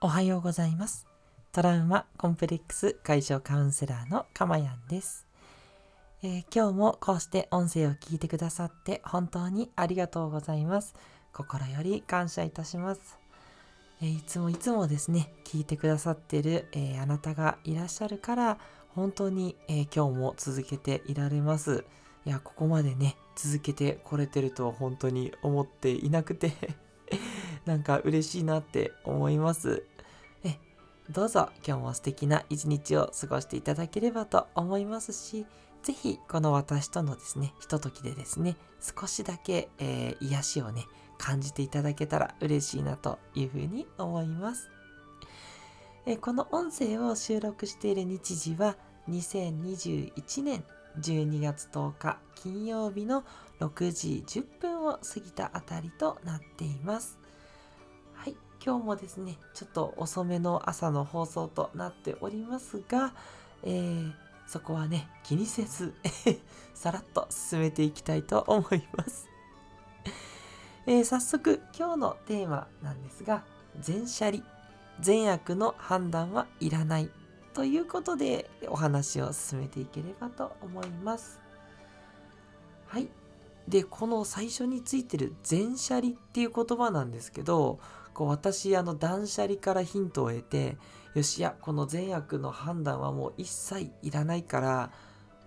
おはようございます。トラウマコンプレックス解消カウンセラーのかまやんです、えー、今日もこうして音声を聞いてくださって本当にありがとうございます。心より感謝いたします。えー、いつもいつもですね、聞いてくださってる、えー、あなたがいらっしゃるから本当に、え今日も続けていられます。いや、ここまでね、続けてこれてるとは本当に思っていなくて なんか嬉しいなって思います。どうぞ今日も素敵な一日を過ごしていただければと思いますし、ぜひこの私とのですね、ひとときでですね、少しだけ、えー、癒しをね、感じていただけたら嬉しいなというふうに思います。えこの音声を収録している日時は2021年12月10日金曜日の6時10分を過ぎたあたりとなっています。今日もですね、ちょっと遅めの朝の放送となっておりますが、えー、そこはね、気にせず さらっと進めていきたいと思いますえー、早速、今日のテーマなんですが、全シャリ、善悪の判断はいらないということでお話を進めていければと思います。はい。で、この最初についてる全シャリっていう言葉なんですけど、こう私、あの断捨離からヒントを得て、よし、や、この善悪の判断はもう一切いらないから、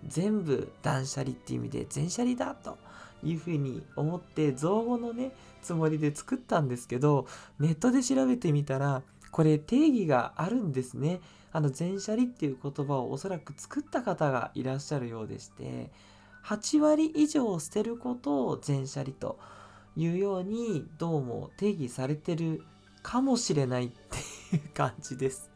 全部断捨離っていう意味で全捨離だというふうに思って造語のねつもりで作ったんですけどネットで調べてみたらこれ定義があるんですね。あの全捨離っていう言葉をおそらく作った方がいらっしゃるようでして8割以上捨てることを全捨離というようにどうも定義されてるかもしれないっていう感じです。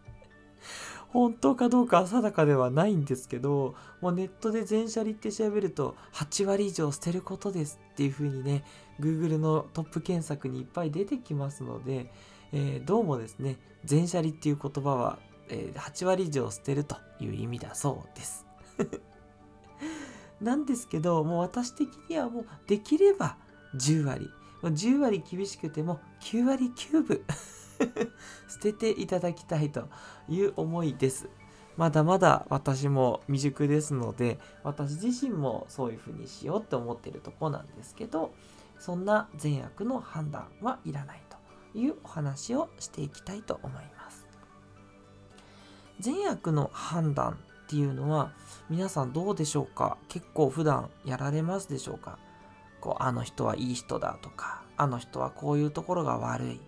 本当かどうか定かではないんですけど、もうネットで全捨離って調べると8割以上捨てることですっていう風にね、Google のトップ検索にいっぱい出てきますので、えー、どうもですね、全捨離っていう言葉は、えー、8割以上捨てるという意味だそうです。なんですけど、もう私的にはもうできれば10割。10割厳しくても9割9分 捨てていただきたいという思いです。まだまだ私も未熟ですので、私自身もそういうふうにしようって思ってるとこなんですけど、そんな善悪の判断はいらないというお話をしていきたいと思います。善悪の判断っていうのは皆さんどうでしょうか？結構普段やられますでしょうか？こうあの人はいい人だとかあの人はこういうところが悪い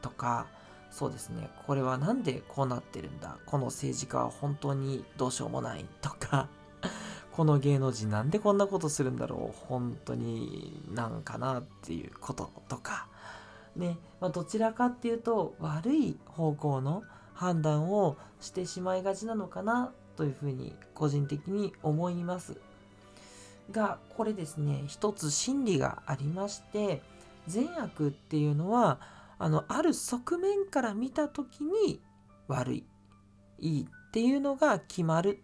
とかそうですね。これは何でこうなってるんだ？この政治家は本当にどうしようもないとか。この芸能人なんでこんなことするんだろう？本当になんかなっていうこととか。ね、まあ、どちらかっていうと悪い方向の判断をしてしまいがちなのかなというふうに個人的に思います。が、これですね、一つ心理がありまして、善悪っていうのは、あの、ある側面から見た時に悪い、いいっていうのが決まる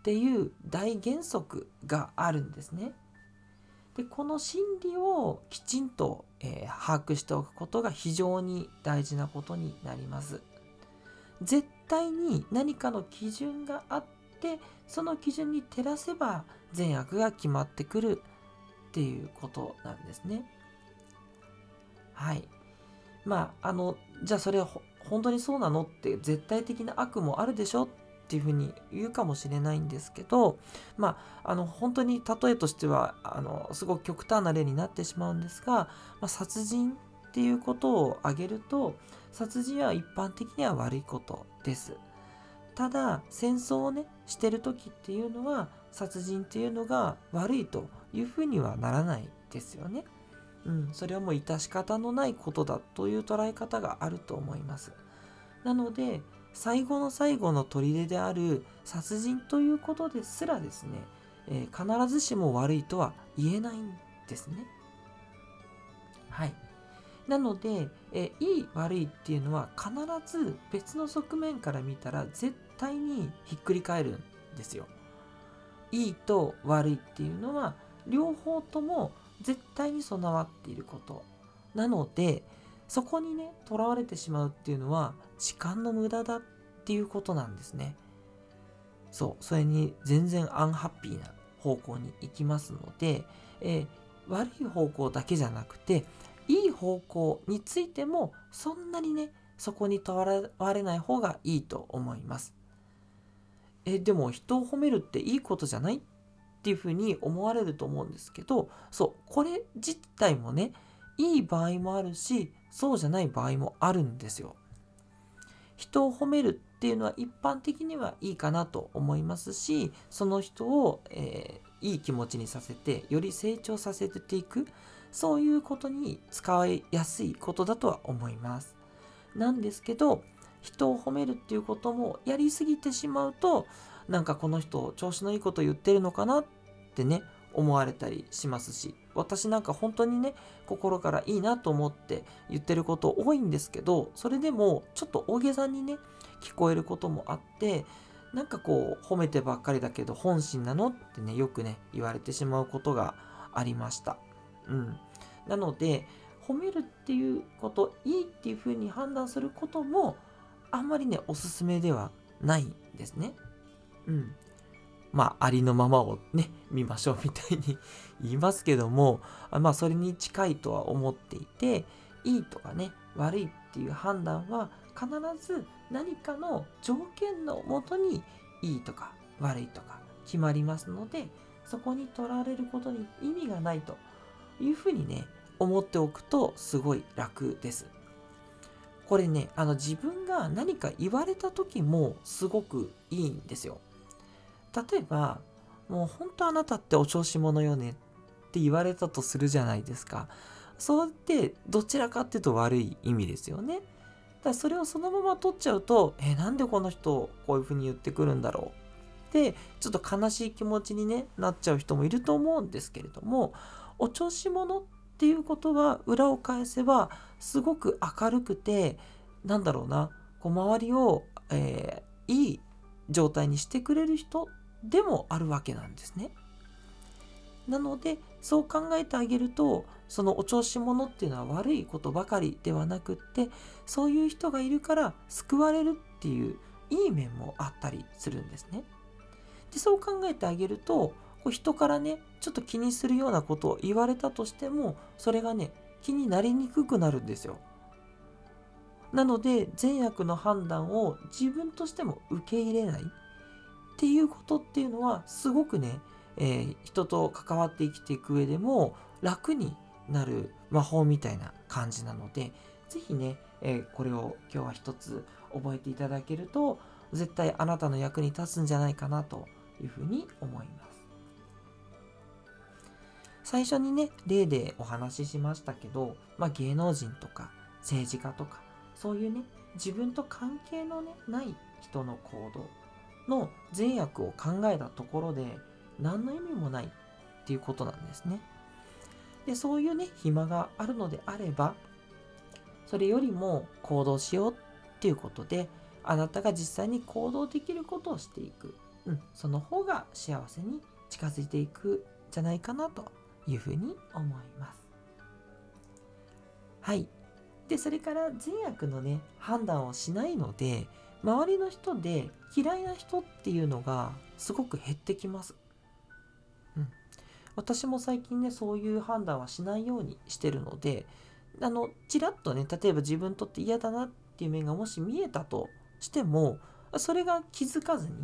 っていう大原則があるんですね。で、この心理をきちんと、えー、把握しておくことが非常に大事なことになります。絶対に何かの基準があってその基準に照らせば善悪が決まってくるっていうことなんですね。はい。まああのじゃあそれは本当にそうなのって絶対的な悪もあるでしょっていうふうに言うかもしれないんですけどまああの本当に例えとしてはあのすごく極端な例になってしまうんですが、まあ、殺人っていうことを挙げると殺人は一般的には悪いことです。ただ戦争をねしてる時っていうのは殺人っていうのが悪いというふうにはならないですよね。うん、それはもう致し方のないことだという捉え方があると思います。なので最後の最後の砦である殺人ということですらですね、えー、必ずしも悪いとは言えないんですね。はい。なので、えいい悪いっていうのは必ず別の側面から見たら絶対にひっくり返るんですよ。いいと悪いっていうのは両方とも絶対に備わっていることなのでそこにねとらわれてしまうっていうのは時間の無駄だっていうことなんですね。そうそれに全然アンハッピーな方向に行きますので、え、悪い方向だけじゃなくていい方向についてもそんなにねそこにとらわれない方がいいと思います。えでも人を褒めるっていいことじゃないっていうふうに思われると思うんですけどそうこれ自体もねいい場合もあるしそうじゃない場合もあるんですよ。人を褒めるっていうのは一般的にはいいかなと思いますしその人を、えー、いい気持ちにさせてより成長させていくそういうことに使いやすいことだとは思います。なんですけど人を褒めるっていうこともやりすぎてしまうとなんかこの人調子のいいこと言ってるのかなってね思われたりしますし私なんか本当にね心からいいなと思って言ってること多いんですけどそれでもちょっと大げさにね聞こえることもあってなんかこう褒めてばっかりだけど本心なのってねよくね言われてしまうことがありました。うん、なので褒めるっていうこといいっていうふうに判断することもあんまりねおすすめではないんですね。うん。まあ、ありのままをね、見ましょうみたいに言いますけども、まあ、それに近いとは思っていて、いいとかね、悪いっていう判断は必ず何かの条件のもとにいいとか悪いとか決まりますので、そこにとられることに意味がないというふうにね、思っておくとすごい楽です。これね、あの自分が何か言われた時もすごくいいんですよ。例えば、もう本当あなたってお調子者よねって言われたとするじゃないですか。そうってどちらかっていうと悪い意味ですよね。だそれをそのまま取っちゃうと、え、なんでこの人こういうふうに言ってくるんだろうって、ちょっと悲しい気持ちに、ね、なっちゃう人もいると思うんですけれども、お調子者っていうことは裏を返せばすごく明るくて、なんだろうな、こう周りを、えー、いい状態にしてくれる人でもあるわけなんですね。なのでそう考えてあげるとそのお調子者っていうのは悪いことばかりではなくってそういう人がいるから救われるっていういい面もあったりするんですね。でそう考えてあげるとこう人からねちょっと気にするようなことを言われたとしてもそれがね気になりにくくなるんですよ。なので善悪の判断を自分としても受け入れないっていうことっていうのはすごくね、えー、人と関わって生きていく上でも楽になる魔法みたいな感じなので是非ね、えー、これを今日は一つ覚えていただけると絶対あなたの役に立つんじゃないかなというふうに思います。最初にね例でお話ししましたけど、まあ、芸能人とか政治家とかそういうね自分と関係の、ね、ない人の行動の善悪を考えたところで何の意味もないっていうことなんですね。でそういうね暇があるのであればそれよりも行動しようっていうことであなたが実際に行動できることをしていく、うん、その方が幸せに近づいていくんじゃないかなというふうに思います。はい。でそれから善悪のね判断をしないので周りの人で嫌いな人っていうのがすごく減ってきます。うん、私も最近ねそういう判断はしないようにしてるのであのちらっとね例えば自分にとって嫌だなっていう面がもし見えたとしてもそれが気づかずに、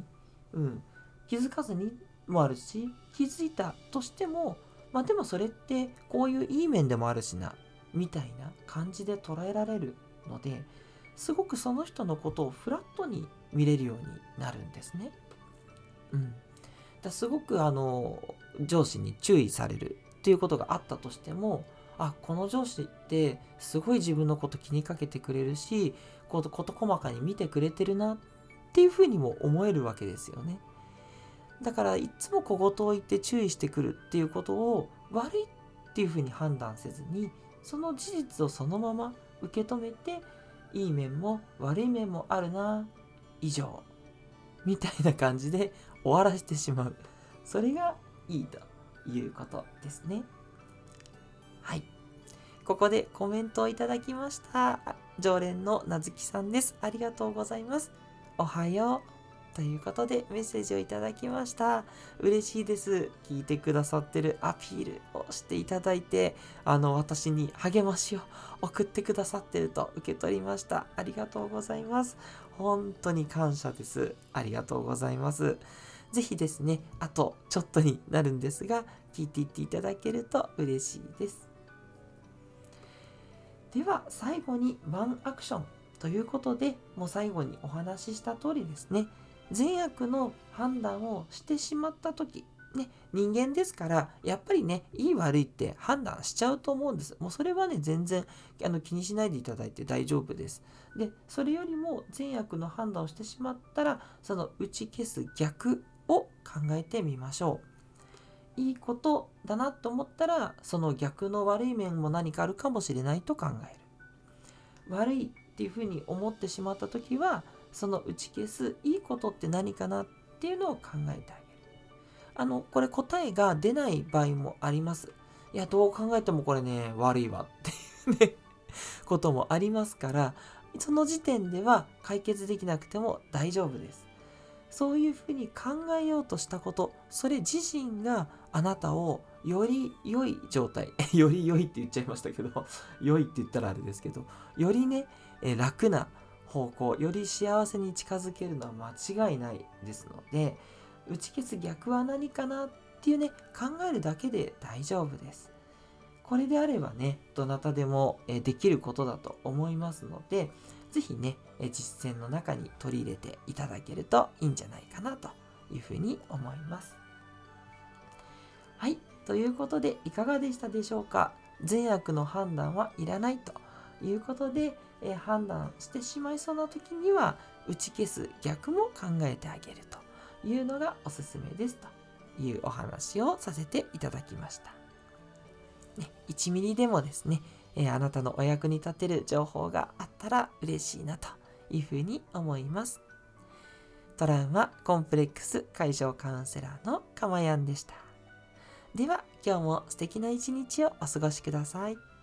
うん、気づかずにもあるし気づいたとしてもまあでもそれってこういういい面でもあるしなみたいな感じで捉えられるのですごくその人のことをフラットに見れるようになるんですね。うん、だすごくあの上司に注意されるっていうことがあったとしてもあこの上司ってすごい自分のこと気にかけてくれるしこと事細かに見てくれてるなっていうふうにも思えるわけですよね。だからいつも小言を言って注意してくるっていうことを悪いっていうふうに判断せずにその事実をそのまま受け止めていい面も悪い面もあるな以上みたいな感じで終わらせてしまうそれがいいということですねはいここでコメントをいただきました。常連のなずきさんです。ありがとうございます。おはよう。ということでメッセージをいただきました。嬉しいです。聞いてくださってるアピールをしていただいて、あの、私に励ましを 送ってくださってると受け取りました。ありがとうございます。本当に感謝です。ありがとうございます。ぜひですね、あとちょっとになるんですが、聞いていっていただけると嬉しいです。では、最後にワンアクションということで、もう最後にお話しした通りですね、善悪の判断をしてしまった時ね、人間ですから、やっぱりね、いい悪いって判断しちゃうと思うんです。もうそれはね、全然あの気にしないでいただいて大丈夫です。で、それよりも善悪の判断をしてしまったら、その打ち消す逆を考えてみましょう。いいことだなと思ったら、その逆の悪い面も何かあるかもしれないと考える。悪いっていうふうに思ってしまった時は、その打ち消すいいことって何かなっていうのを考えてあげる。あの、これ答えが出ない場合もあります。いや、どう考えてもこれね、悪いわっていうねこともありますから、その時点では解決できなくても大丈夫です。そういうふうに考えようとしたこと、それ自身があなたをより良い状態、より良いって言っちゃいましたけど、良いって言ったらあれですけど、よりね、楽な方向より幸せに近づけるのは間違いないですので打ち消す逆は何かなっていうね考えるだけで大丈夫です。これであればねどなたでもできることだと思いますので是非ね実践の中に取り入れていただけるといいんじゃないかなというふうに思います。はいということでいかがでしたでしょうか？善悪の判断はいらないということでえ判断してしまいそうな時には打ち消す逆も考えてあげるというのがおすすめですというお話をさせていただきました。ね、1ミリでもですね、えあなたのお役に立てる情報があったら嬉しいなというふうに思います。トラウマコンプレックス解消カウンセラーのかまやんでした。では今日も素敵な一日をお過ごしください。